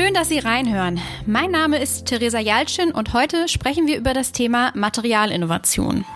Schön, dass Sie reinhören. Mein Name ist Theresa Jaltschen und heute sprechen wir über das Thema Materialinnovation.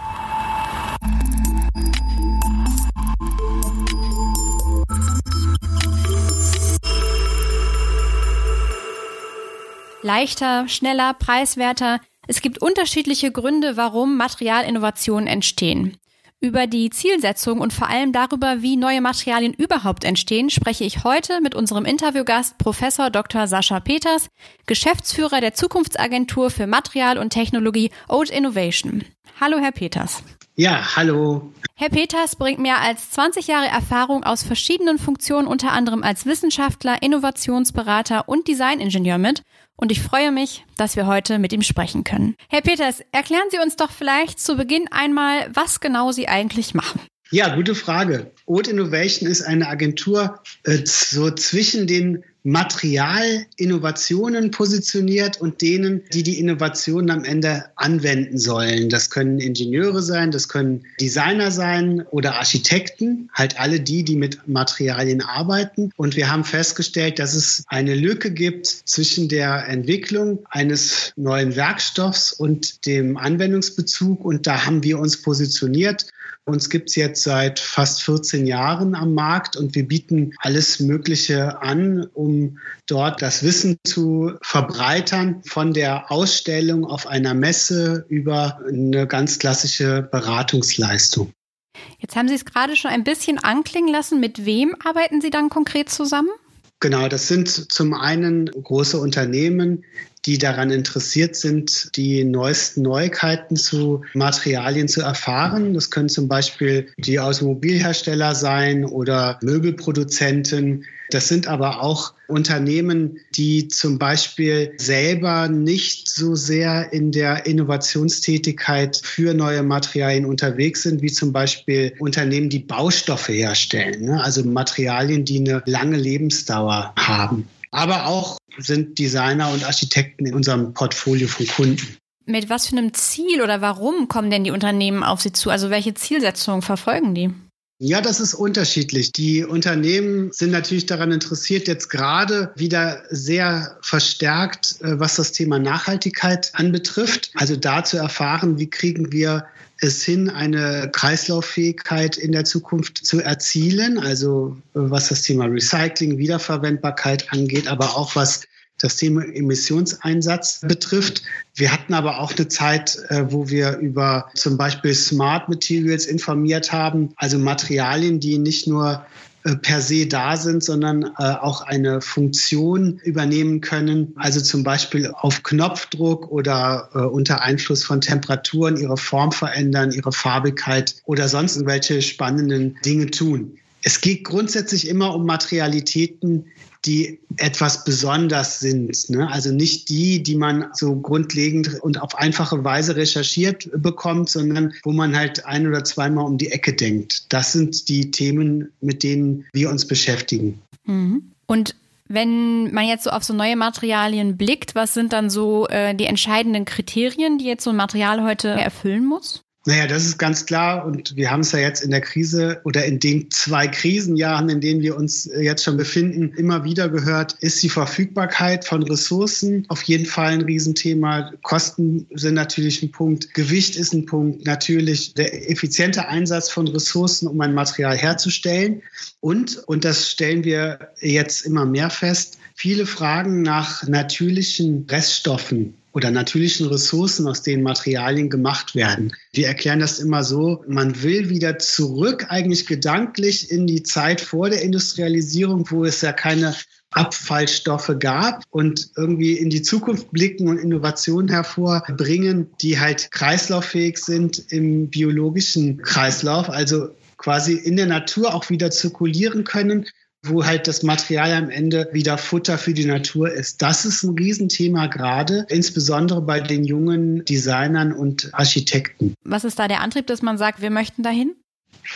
Leichter, schneller, preiswerter. Es gibt unterschiedliche Gründe, warum Materialinnovationen entstehen. Über die Zielsetzung und vor allem darüber, wie neue Materialien überhaupt entstehen, spreche ich heute mit unserem Interviewgast Professor Dr. Sascha Peters, Geschäftsführer der Zukunftsagentur für Material und Technologie Old Innovation. Hallo, Herr Peters. Ja, hallo. Herr Peters bringt mehr als 20 Jahre Erfahrung aus verschiedenen Funktionen, unter anderem als Wissenschaftler, Innovationsberater und Designingenieur mit und ich freue mich, dass wir heute mit ihm sprechen können. Herr Peters, erklären Sie uns doch vielleicht zu Beginn einmal, was genau Sie eigentlich machen. Ja, gute Frage. Old Innovation ist eine Agentur äh, so zwischen den Materialinnovationen positioniert und denen, die die Innovationen am Ende anwenden sollen. Das können Ingenieure sein, das können Designer sein oder Architekten, halt alle die, die mit Materialien arbeiten. Und wir haben festgestellt, dass es eine Lücke gibt zwischen der Entwicklung eines neuen Werkstoffs und dem Anwendungsbezug. Und da haben wir uns positioniert uns gibt es jetzt seit fast 14 Jahren am Markt und wir bieten alles Mögliche an, um dort das Wissen zu verbreitern, von der Ausstellung auf einer Messe über eine ganz klassische Beratungsleistung. Jetzt haben Sie es gerade schon ein bisschen anklingen lassen. Mit wem arbeiten Sie dann konkret zusammen? Genau, das sind zum einen große Unternehmen, die daran interessiert sind, die neuesten Neuigkeiten zu Materialien zu erfahren. Das können zum Beispiel die Automobilhersteller sein oder Möbelproduzenten. Das sind aber auch Unternehmen, die zum Beispiel selber nicht so sehr in der Innovationstätigkeit für neue Materialien unterwegs sind, wie zum Beispiel Unternehmen, die Baustoffe herstellen, ne? also Materialien, die eine lange Lebensdauer haben aber auch sind Designer und Architekten in unserem Portfolio von Kunden. Mit was für einem Ziel oder warum kommen denn die Unternehmen auf Sie zu? Also welche Zielsetzungen verfolgen die? Ja, das ist unterschiedlich. Die Unternehmen sind natürlich daran interessiert, jetzt gerade wieder sehr verstärkt, äh, was das Thema Nachhaltigkeit anbetrifft. Also da zu erfahren, wie kriegen wir es hin, eine Kreislauffähigkeit in der Zukunft zu erzielen, also äh, was das Thema Recycling, Wiederverwendbarkeit angeht, aber auch was das Thema Emissionseinsatz betrifft. Wir hatten aber auch eine Zeit, äh, wo wir über zum Beispiel Smart Materials informiert haben, also Materialien, die nicht nur äh, per se da sind, sondern äh, auch eine Funktion übernehmen können. Also zum Beispiel auf Knopfdruck oder unter Einfluss von Temperaturen ihre Form verändern, ihre Farbigkeit oder sonst irgendwelche spannenden Dinge tun. Es geht grundsätzlich immer um Materialitäten, die etwas besonders sind. Ne? Also nicht die, die man so grundlegend und auf einfache Weise recherchiert bekommt, sondern wo man halt ein oder zweimal um die Ecke denkt. Das sind die Themen, mit denen wir uns beschäftigen. Mhm. Und wenn man jetzt so auf so neue Materialien blickt, was sind dann so äh, die entscheidenden Kriterien, die jetzt so ein Material heute erfüllen muss? Naja, das ist ganz klar. Und wir haben es ja jetzt in der Krise oder in den zwei Krisenjahren, in denen wir uns jetzt schon befinden, immer wieder gehört, ist die Verfügbarkeit von Ressourcen auf jeden Fall ein Riesenthema. Kosten sind natürlich ein Punkt. Gewicht ist ein Punkt. Natürlich der effiziente Einsatz von Ressourcen, um ein Material herzustellen. Und, und das stellen wir jetzt immer mehr fest, viele Fragen nach natürlichen Reststoffen oder natürlichen Ressourcen, aus denen Materialien gemacht werden. Wir erklären das immer so, man will wieder zurück eigentlich gedanklich in die Zeit vor der Industrialisierung, wo es ja keine Abfallstoffe gab und irgendwie in die Zukunft blicken und Innovationen hervorbringen, die halt kreislauffähig sind im biologischen Kreislauf, also quasi in der Natur auch wieder zirkulieren können wo halt das Material am Ende wieder Futter für die Natur ist. Das ist ein Riesenthema gerade, insbesondere bei den jungen Designern und Architekten. Was ist da der Antrieb, dass man sagt, wir möchten dahin?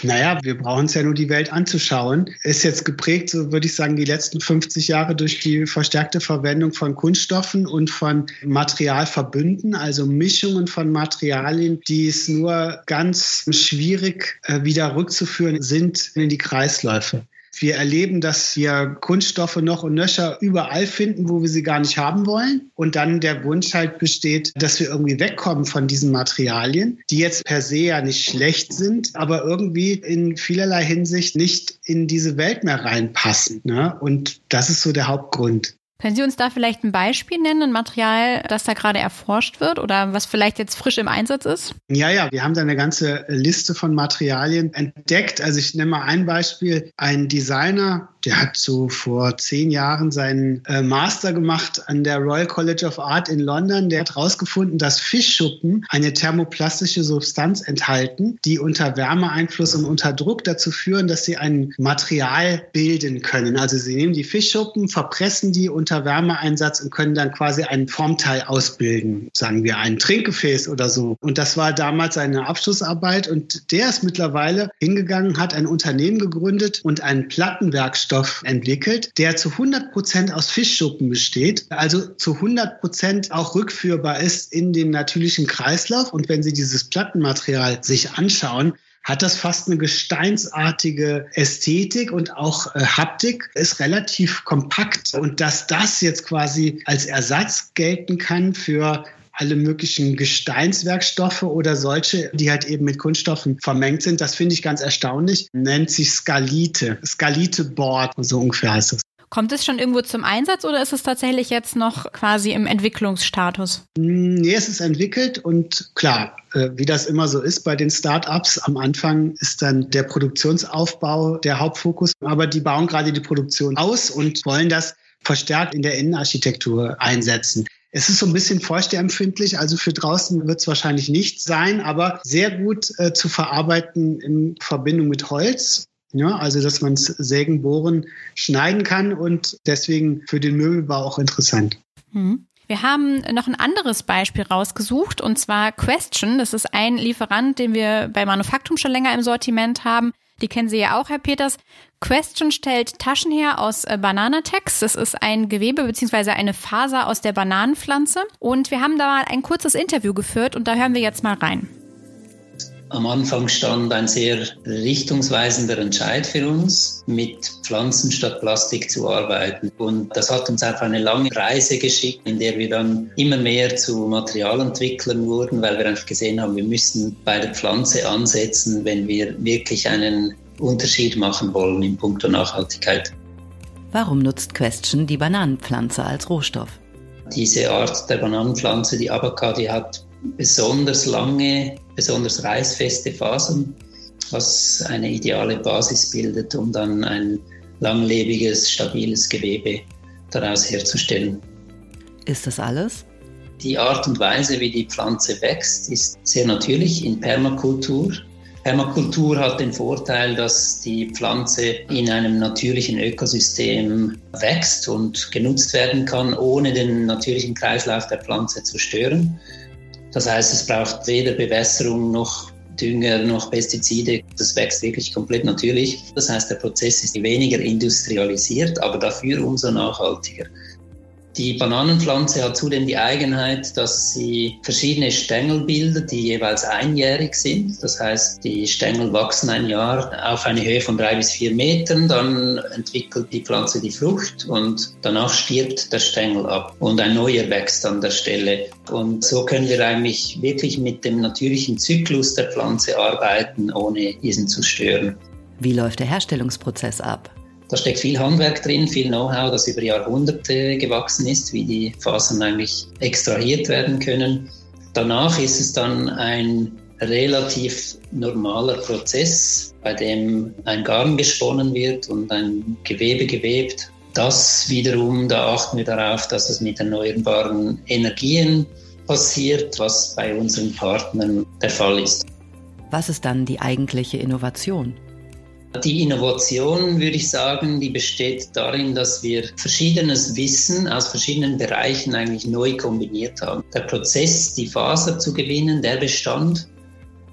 Naja, wir brauchen es ja nur die Welt anzuschauen. Ist jetzt geprägt, so würde ich sagen, die letzten 50 Jahre durch die verstärkte Verwendung von Kunststoffen und von Materialverbünden, also Mischungen von Materialien, die es nur ganz schwierig äh, wieder rückzuführen sind in die Kreisläufe. Wir erleben, dass wir Kunststoffe noch und nöcher überall finden, wo wir sie gar nicht haben wollen. Und dann der Wunsch halt besteht, dass wir irgendwie wegkommen von diesen Materialien, die jetzt per se ja nicht schlecht sind, aber irgendwie in vielerlei Hinsicht nicht in diese Welt mehr reinpassen. Ne? Und das ist so der Hauptgrund. Können Sie uns da vielleicht ein Beispiel nennen, ein Material, das da gerade erforscht wird oder was vielleicht jetzt frisch im Einsatz ist? Ja, ja, wir haben da eine ganze Liste von Materialien entdeckt. Also ich nenne mal ein Beispiel. Ein Designer, der hat so vor zehn Jahren seinen äh, Master gemacht an der Royal College of Art in London. Der hat herausgefunden, dass Fischschuppen eine thermoplastische Substanz enthalten, die unter Wärmeeinfluss und unter Druck dazu führen, dass sie ein Material bilden können. Also sie nehmen die Fischschuppen, verpressen die und unter Wärmeeinsatz und können dann quasi ein Formteil ausbilden, sagen wir ein Trinkgefäß oder so. Und das war damals seine Abschlussarbeit und der ist mittlerweile hingegangen, hat ein Unternehmen gegründet und einen Plattenwerkstoff entwickelt, der zu 100 Prozent aus Fischschuppen besteht, also zu 100 Prozent auch rückführbar ist in den natürlichen Kreislauf. Und wenn Sie dieses Plattenmaterial sich anschauen, hat das fast eine gesteinsartige Ästhetik und auch äh, Haptik, ist relativ kompakt. Und dass das jetzt quasi als Ersatz gelten kann für alle möglichen Gesteinswerkstoffe oder solche, die halt eben mit Kunststoffen vermengt sind. Das finde ich ganz erstaunlich. Nennt sich Skalite. Skalite Board, so ungefähr heißt es. Kommt es schon irgendwo zum Einsatz oder ist es tatsächlich jetzt noch quasi im Entwicklungsstatus? Nee, es ist entwickelt und klar, äh, wie das immer so ist bei den Start-ups, am Anfang ist dann der Produktionsaufbau der Hauptfokus, aber die bauen gerade die Produktion aus und wollen das verstärkt in der Innenarchitektur einsetzen. Es ist so ein bisschen feuchteempfindlich, also für draußen wird es wahrscheinlich nicht sein, aber sehr gut äh, zu verarbeiten in Verbindung mit Holz. Ja, also dass man es sägen, bohren, schneiden kann und deswegen für den Möbelbau auch interessant. Mhm. Wir haben noch ein anderes Beispiel rausgesucht und zwar Question. Das ist ein Lieferant, den wir bei Manufaktum schon länger im Sortiment haben. Die kennen Sie ja auch, Herr Peters. Question stellt Taschen her aus äh, Bananatex. Das ist ein Gewebe bzw. eine Faser aus der Bananenpflanze. Und wir haben da mal ein kurzes Interview geführt und da hören wir jetzt mal rein. Am Anfang stand ein sehr richtungsweisender Entscheid für uns, mit Pflanzen statt Plastik zu arbeiten. Und das hat uns auf eine lange Reise geschickt, in der wir dann immer mehr zu Materialentwicklern wurden, weil wir einfach gesehen haben, wir müssen bei der Pflanze ansetzen, wenn wir wirklich einen Unterschied machen wollen in puncto Nachhaltigkeit. Warum nutzt Question die Bananenpflanze als Rohstoff? Diese Art der Bananenpflanze, die Abaca, die hat besonders lange, besonders reißfeste Fasern, was eine ideale Basis bildet, um dann ein langlebiges, stabiles Gewebe daraus herzustellen. Ist das alles? Die Art und Weise, wie die Pflanze wächst, ist sehr natürlich in Permakultur. Permakultur hat den Vorteil, dass die Pflanze in einem natürlichen Ökosystem wächst und genutzt werden kann, ohne den natürlichen Kreislauf der Pflanze zu stören. Das heißt, es braucht weder Bewässerung noch Dünger noch Pestizide. Das wächst wirklich komplett natürlich. Das heißt, der Prozess ist weniger industrialisiert, aber dafür umso nachhaltiger. Die Bananenpflanze hat zudem die Eigenheit, dass sie verschiedene Stängel bildet, die jeweils einjährig sind. Das heißt, die Stängel wachsen ein Jahr auf eine Höhe von drei bis vier Metern, dann entwickelt die Pflanze die Frucht und danach stirbt der Stängel ab und ein neuer wächst an der Stelle. Und so können wir eigentlich wirklich mit dem natürlichen Zyklus der Pflanze arbeiten, ohne diesen zu stören. Wie läuft der Herstellungsprozess ab? Da steckt viel Handwerk drin, viel Know-how, das über Jahrhunderte gewachsen ist, wie die Fasern eigentlich extrahiert werden können. Danach ist es dann ein relativ normaler Prozess, bei dem ein Garn gesponnen wird und ein Gewebe gewebt. Das wiederum, da achten wir darauf, dass es mit erneuerbaren Energien passiert, was bei unseren Partnern der Fall ist. Was ist dann die eigentliche Innovation? Die Innovation, würde ich sagen, die besteht darin, dass wir verschiedenes Wissen aus verschiedenen Bereichen eigentlich neu kombiniert haben. Der Prozess, die Faser zu gewinnen, der bestand.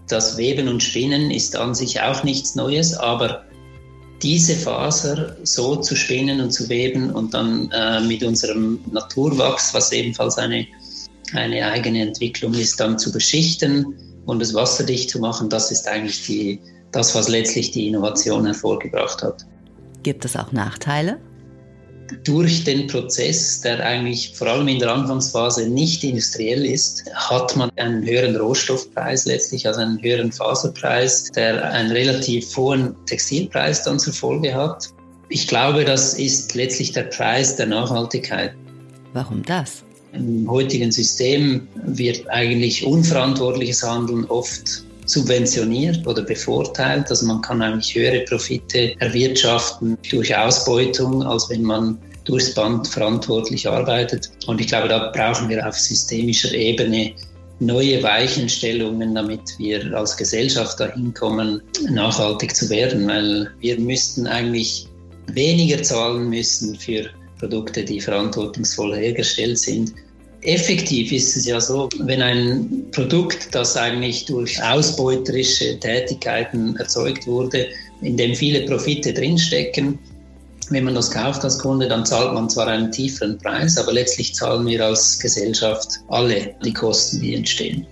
Das Weben und Spinnen ist an sich auch nichts Neues, aber diese Faser so zu spinnen und zu weben und dann äh, mit unserem Naturwachs, was ebenfalls eine, eine eigene Entwicklung ist, dann zu beschichten und es wasserdicht zu machen, das ist eigentlich die, das, was letztlich die Innovation hervorgebracht hat. Gibt es auch Nachteile? Durch den Prozess, der eigentlich vor allem in der Anfangsphase nicht industriell ist, hat man einen höheren Rohstoffpreis letztlich, also einen höheren Faserpreis, der einen relativ hohen Textilpreis dann zur Folge hat. Ich glaube, das ist letztlich der Preis der Nachhaltigkeit. Warum das? Im heutigen System wird eigentlich unverantwortliches Handeln oft subventioniert oder bevorteilt. Also man kann eigentlich höhere Profite erwirtschaften durch Ausbeutung, als wenn man durchs Band verantwortlich arbeitet. Und ich glaube, da brauchen wir auf systemischer Ebene neue Weichenstellungen, damit wir als Gesellschaft dahin kommen, nachhaltig zu werden, weil wir müssten eigentlich weniger zahlen müssen für Produkte, die verantwortungsvoll hergestellt sind, Effektiv ist es ja so, wenn ein Produkt, das eigentlich durch ausbeuterische Tätigkeiten erzeugt wurde, in dem viele Profite drinstecken, wenn man das kauft als Kunde, dann zahlt man zwar einen tieferen Preis, aber letztlich zahlen wir als Gesellschaft alle die Kosten, die entstehen.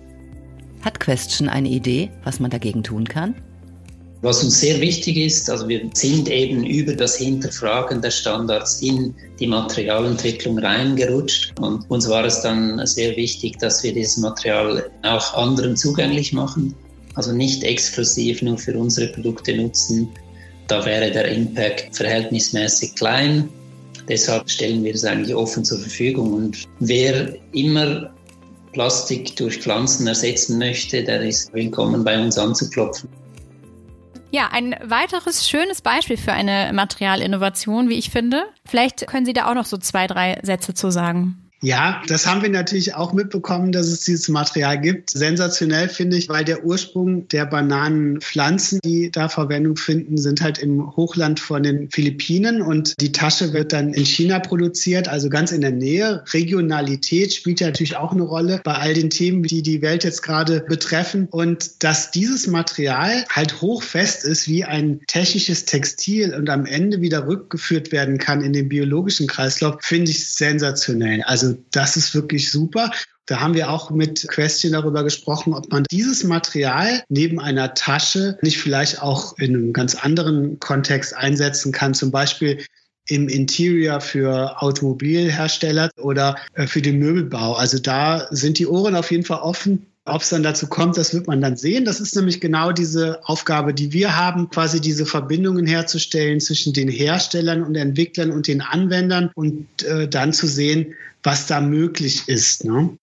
Hat Question eine Idee, was man dagegen tun kann? Was uns sehr wichtig ist, also wir sind eben über das Hinterfragen der Standards in die Materialentwicklung reingerutscht und uns war es dann sehr wichtig, dass wir dieses Material auch anderen zugänglich machen, also nicht exklusiv nur für unsere Produkte nutzen. Da wäre der Impact verhältnismäßig klein. Deshalb stellen wir es eigentlich offen zur Verfügung und wer immer Plastik durch Pflanzen ersetzen möchte, der ist willkommen bei uns anzuklopfen. Ja, ein weiteres schönes Beispiel für eine Materialinnovation, wie ich finde. Vielleicht können Sie da auch noch so zwei, drei Sätze zu sagen. Ja, das haben wir natürlich auch mitbekommen, dass es dieses Material gibt. Sensationell finde ich, weil der Ursprung der Bananenpflanzen, die da Verwendung finden, sind halt im Hochland von den Philippinen und die Tasche wird dann in China produziert, also ganz in der Nähe. Regionalität spielt ja natürlich auch eine Rolle bei all den Themen, die die Welt jetzt gerade betreffen und dass dieses Material halt hochfest ist wie ein technisches Textil und am Ende wieder rückgeführt werden kann in den biologischen Kreislauf, finde ich sensationell. Also das ist wirklich super. Da haben wir auch mit Question darüber gesprochen, ob man dieses Material neben einer Tasche nicht vielleicht auch in einem ganz anderen Kontext einsetzen kann, zum Beispiel im Interior für Automobilhersteller oder äh, für den Möbelbau. Also da sind die Ohren auf jeden Fall offen. Ob es dann dazu kommt, das wird man dann sehen. Das ist nämlich genau diese Aufgabe, die wir haben, quasi diese Verbindungen herzustellen zwischen den Herstellern und Entwicklern und den Anwendern und äh, dann zu sehen, was da möglich ist. Ne?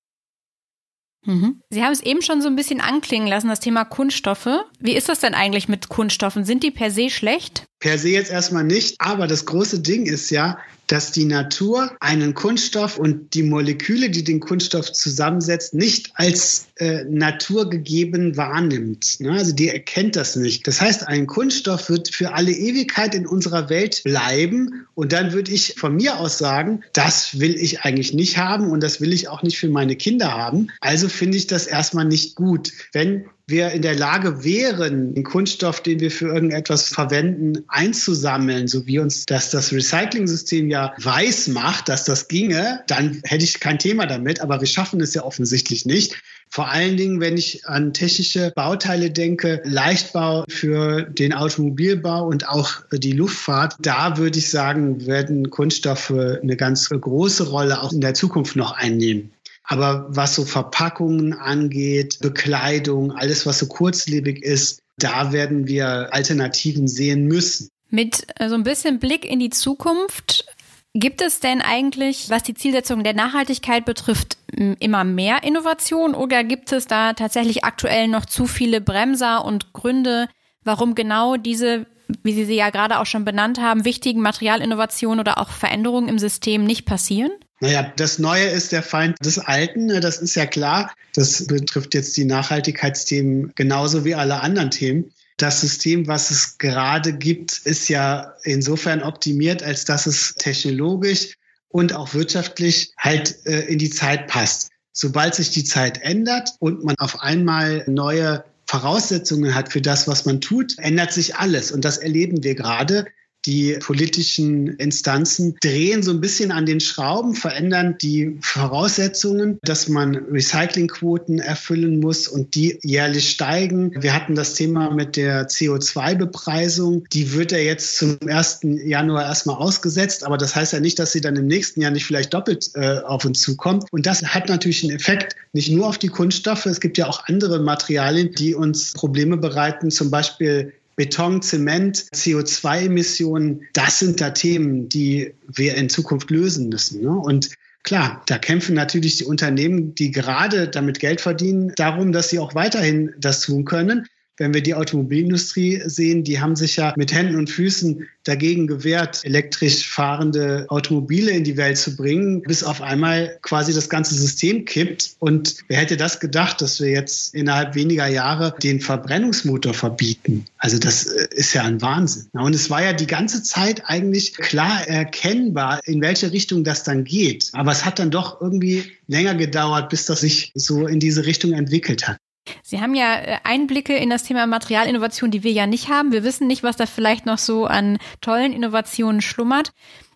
Mhm. Sie haben es eben schon so ein bisschen anklingen lassen, das Thema Kunststoffe. Wie ist das denn eigentlich mit Kunststoffen? Sind die per se schlecht? Per se jetzt erstmal nicht, aber das große Ding ist ja, dass die Natur einen Kunststoff und die Moleküle, die den Kunststoff zusammensetzt, nicht als äh, naturgegeben wahrnimmt. Ne? Also die erkennt das nicht. Das heißt, ein Kunststoff wird für alle Ewigkeit in unserer Welt bleiben und dann würde ich von mir aus sagen, das will ich eigentlich nicht haben und das will ich auch nicht für meine Kinder haben. Also finde ich das erstmal nicht gut. Wenn wir in der Lage wären, den Kunststoff, den wir für irgendetwas verwenden, einzusammeln, so wie uns das das Recycling-System ja weiß macht, dass das ginge, dann hätte ich kein Thema damit. Aber wir schaffen es ja offensichtlich nicht. Vor allen Dingen, wenn ich an technische Bauteile denke, Leichtbau für den Automobilbau und auch die Luftfahrt, da würde ich sagen, werden Kunststoffe eine ganz große Rolle auch in der Zukunft noch einnehmen. Aber was so Verpackungen angeht, Bekleidung, alles, was so kurzlebig ist, da werden wir Alternativen sehen müssen. Mit äh, so ein bisschen Blick in die Zukunft, gibt es denn eigentlich, was die Zielsetzung der Nachhaltigkeit betrifft, immer mehr Innovation oder gibt es da tatsächlich aktuell noch zu viele Bremser und Gründe, warum genau diese, wie Sie sie ja gerade auch schon benannt haben, wichtigen Materialinnovationen oder auch Veränderungen im System nicht passieren? Naja, das Neue ist der Feind des Alten, ne, das ist ja klar. Das betrifft jetzt die Nachhaltigkeitsthemen genauso wie alle anderen Themen. das System, was es gerade gibt, ist ja insofern optimiert, als dass es technologisch und auch wirtschaftlich halt äh, in die Zeit passt. Sobald sich die Zeit ändert und man auf einmal neue Voraussetzungen hat für das, was man tut, ändert sich alles. Und das erleben wir gerade. Die politischen Instanzen drehen so ein bisschen an den Schrauben, verändern die Voraussetzungen, dass man Recyclingquoten erfüllen muss und die jährlich steigen. Wir hatten das Thema mit der CO2-Bepreisung. Die wird ja jetzt zum 1. Januar erstmal ausgesetzt, aber das heißt ja nicht, dass sie dann im nächsten Jahr nicht vielleicht doppelt äh, auf uns zukommt. Und das hat natürlich einen Effekt nicht nur auf die Kunststoffe. Es gibt ja auch andere Materialien, die uns Probleme bereiten, zum Beispiel Beton, Zement, CO2-Emissionen, das sind da Themen, die wir in Zukunft lösen müssen. Ne? Und Klar, da kämpfen natürlich die Unternehmen, die gerade damit Geld verdienen, darum, dass sie auch weiterhin das tun können. Wenn wir die Automobilindustrie sehen, die haben sich ja mit Händen und Füßen dagegen gewehrt, elektrisch fahrende Automobile in die Welt zu bringen, bis auf einmal quasi das ganze System kippt. Und wer hätte das gedacht, dass wir jetzt innerhalb weniger Jahre den Verbrennungsmotor verbieten? Also das äh, ist ja ein Wahnsinn. Und es war ja die ganze Zeit eigentlich klar erkennbar, in welche Richtung das dann geht. Aber es hat dann doch irgendwie länger gedauert, bis das sich so in diese Richtung entwickelt hat. Sie haben ja äh, Einblicke in das Thema Materialinnovation, die wir ja nicht haben. Wir wissen nicht, was da vielleicht noch so an tollen Innovationen schlummert.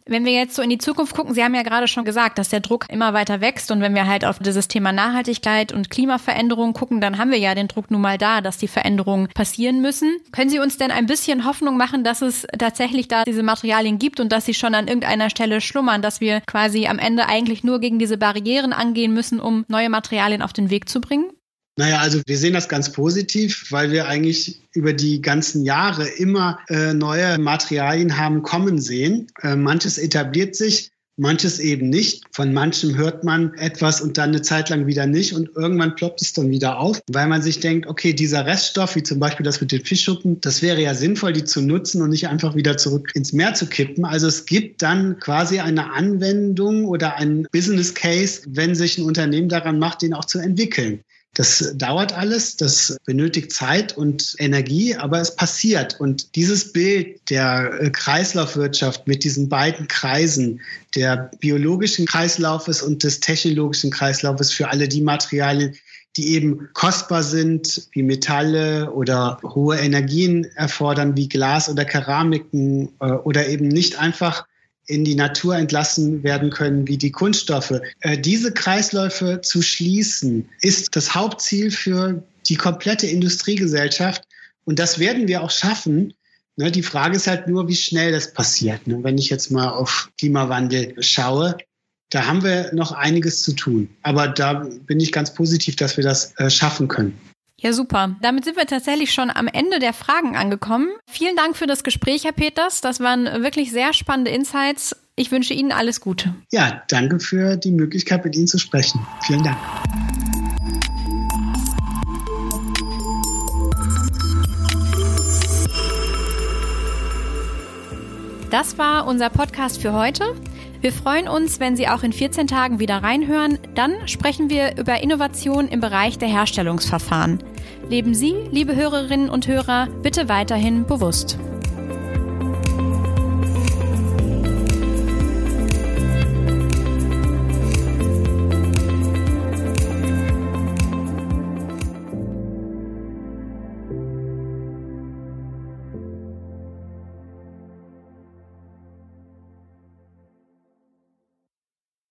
Wenn wir jetzt so in die Zukunft gucken, Sie haben ja gerade schon gesagt, dass der Druck immer weiter wächst und wenn wir halt auf dieses Thema Nachhaltigkeit und Klimaveränderung gucken, dann haben wir ja den Druck nun mal da, dass die Veränderungen passieren müssen. Können Sie uns denn ein bisschen Hoffnung machen, dass es tatsächlich da diese Materialien gibt und dass sie schon an irgendeiner Stelle schlummern, dass wir quasi am Ende eigentlich nur gegen diese Barrieren angehen müssen, um neue Materialien auf den Weg zu bringen? Naja, also wir sehen das ganz positiv, weil wir eigentlich über die ganzen Jahre immer äh, neue Materialien haben kommen sehen. Äh, manches etabliert sich, manches eben nicht. Von manchem hört man etwas und dann eine Zeit lang wieder nicht und irgendwann ploppt es dann wieder auf, weil man sich denkt, okay, dieser Reststoff, wie zum Beispiel das mit den Fischschuppen, das wäre ja sinnvoll, die zu nutzen und nicht einfach wieder zurück ins Meer zu kippen. Also es gibt dann quasi eine Anwendung oder ein Business Case, wenn sich ein Unternehmen daran macht, den auch zu entwickeln. Das dauert alles, das benötigt Zeit und Energie, aber es passiert. Und dieses Bild der äh, Kreislaufwirtschaft mit diesen beiden Kreisen, der biologischen Kreislaufes und des technologischen Kreislaufes für alle die Materialien, die eben kostbar sind, wie Metalle oder hohe Energien erfordern, wie Glas oder Keramiken äh, oder eben nicht einfach in die Natur entlassen werden können wie die Kunststoffe. Äh, diese Kreisläufe zu schließen, ist das Hauptziel für die komplette Industriegesellschaft. Und das werden wir auch schaffen. Ne, die Frage ist halt nur, wie schnell das passiert. Ne, wenn ich jetzt mal auf Klimawandel schaue, da haben wir noch einiges zu tun. Aber da bin ich ganz positiv, dass wir das äh, schaffen können. Ja, super. Damit sind wir tatsächlich schon am Ende der Fragen angekommen. Vielen Dank für das Gespräch, Herr Peters. Das waren wirklich sehr spannende Insights. Ich wünsche Ihnen alles Gute. Ja, danke für die Möglichkeit, mit Ihnen zu sprechen. Vielen Dank. Das war unser Podcast für heute. Wir freuen uns, wenn Sie auch in 14 Tagen wieder reinhören. Dann sprechen wir über Innovation im Bereich der Herstellungsverfahren. Leben Sie, liebe Hörerinnen und Hörer, bitte weiterhin bewusst.